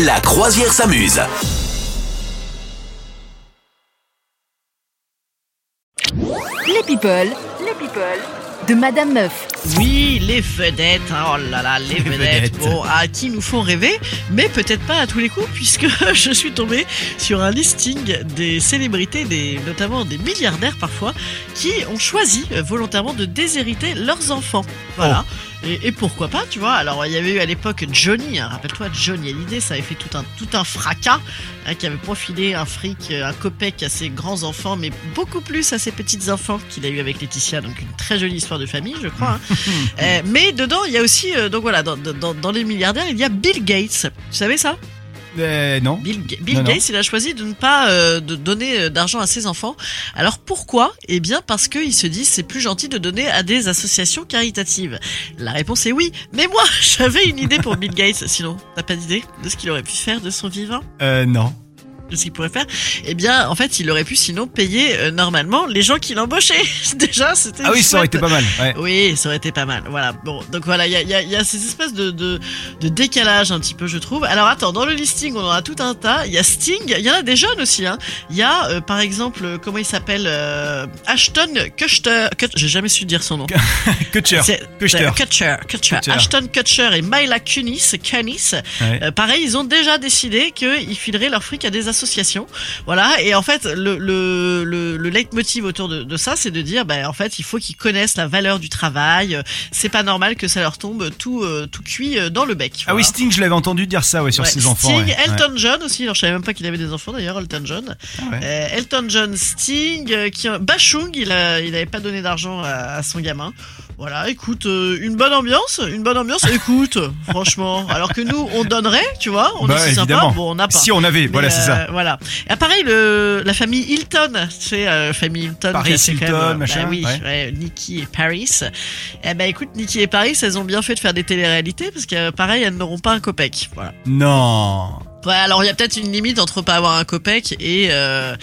La croisière s'amuse. Les people, les people de Madame Meuf. Oui, les vedettes, oh là là, les vedettes, vedettes. bon, à qui nous font rêver, mais peut-être pas à tous les coups, puisque je suis tombé sur un listing des célébrités, des, notamment des milliardaires parfois, qui ont choisi euh, volontairement de déshériter leurs enfants. Voilà. Et, et pourquoi pas, tu vois Alors, il y avait eu à l'époque Johnny, hein, rappelle-toi, Johnny Hallyday, ça avait fait tout un, tout un fracas, hein, qui avait profilé un fric, euh, un copec à ses grands enfants, mais beaucoup plus à ses petites enfants qu'il a eu avec Laetitia, donc une très jolie histoire de famille, je crois. hein. Euh, mais dedans, il y a aussi, euh, donc voilà, dans, dans, dans les milliardaires, il y a Bill Gates. Tu savais ça? Euh, non. Bill, Ga- Bill Non, non. Gates, il a choisi de ne pas euh, de donner euh, d'argent à ses enfants. Alors pourquoi? Eh bien parce qu'il se dit c'est plus gentil de donner à des associations caritatives. La réponse est oui. Mais moi, j'avais une idée pour Bill Gates. Sinon, t'as pas d'idée de ce qu'il aurait pu faire de son vivant? Euh, non. De ce qu'il pourrait faire Eh bien, en fait, il aurait pu sinon payer euh, normalement les gens qu'il embauchait. Déjà, c'était Ah oui, ça aurait été pas mal. Ouais. Oui, ça aurait été pas mal. Voilà. Bon, donc voilà, il y a, il y, a, il y a ces espèces de, de, de décalage un petit peu, je trouve. Alors attends, dans le listing, on en a tout un tas. Il y a Sting, il y en a des jeunes aussi. Hein. Il y a, euh, par exemple, euh, comment il s'appelle euh, Ashton Kutcher. Kut- J'ai jamais su dire son nom. Kutcher. Kutcher. Kutcher. Ashton Kutcher et Myla Kunis, Kunis Ouais. pareil, ils ont déjà décidé qu'ils fileraient leur fric à des associations. Voilà. Et en fait, le, le, le, le leitmotiv autour de, de ça, c'est de dire, ben, en fait, il faut qu'ils connaissent la valeur du travail. C'est pas normal que ça leur tombe tout, euh, tout cuit euh, dans le bec. Ah oui, Voilà. Sting, je l'avais entendu dire ça, ouais, sur Ouais, ses enfants. Sting, ouais. Elton John aussi. Alors, je savais même pas qu'il avait des enfants d'ailleurs, Elton John. Ah ouais. Euh, Elton John, Sting, euh, qui, Bachung, il a, il avait pas donné d'argent à, à son gamin. Voilà, écoute, une bonne ambiance, une bonne ambiance. Écoute, franchement, alors que nous, on donnerait, tu vois, on Bah, est si sympa, bon, on n'a pas. Si on avait, Mais, voilà, c'est euh. Voilà. Et pareil, le, la famille Hilton, tu sais, euh, famille Hilton. Paris qui a fait quand Hilton, même, euh, machin, Bah oui, ouais. ouais, Nikki et Paris. Eh ben, écoute, Nikki et Paris, elles ont bien fait de faire des téléréalités parce que, pareil, elles n'auront pas un copec. Voilà. Non. Ouais, alors il y a peut-être une limite entre pas avoir un copec et, euh,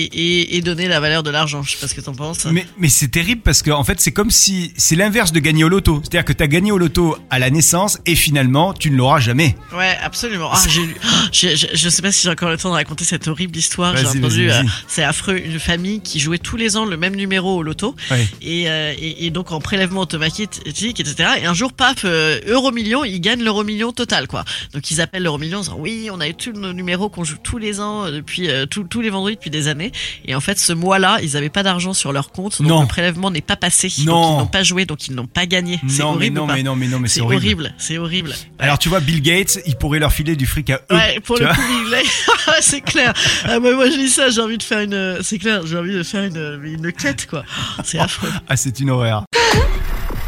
et, et, et donner la valeur de l'argent. Je sais pas ce que t'en penses. Mais, mais c'est terrible parce que en fait c'est comme si c'est l'inverse de gagner au loto. C'est-à-dire que t'as gagné au loto à la naissance et finalement tu ne l'auras jamais. Ouais, absolument. Ah, j'ai lu. j'ai- j'ai- je sais pas si j'ai encore le temps de raconter cette horrible histoire. J'ai entendu. euh, c'est affreux. Une famille qui jouait tous les ans le même numéro au loto Ouais. et, euh, et, et donc en prélèvement automatique, etc. Et un jour, paf, euh, euro million, ils gagnent l'euro million total, quoi. Donc ils appellent l'euro million en disant oui, on a eu tous nos numéros qu'on joue tous les ans euh, depuis tous les vendredis depuis des années. Et en fait, ce mois-là, ils avaient pas d'argent sur leur compte, donc Non. le prélèvement n'est pas passé. Donc Non. ils n'ont pas joué, donc ils n'ont pas gagné. C'est mais horrible. non mais non mais non mais C'est horrible. horrible, c'est horrible. Alors tu vois Bill Gates, il pourrait leur filer du fric à eux. Ouais, pour le coup, il est- c'est clair. Ah, moi, moi, je dis ça, j'ai envie de faire une, c'est clair, j'ai envie de faire une, une quête, quoi. C'est affreux. Ah c'est une horreur.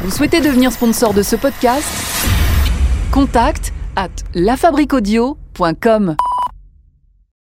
Vous souhaitez devenir sponsor de ce podcast? Contact à lafabriquaudio.com.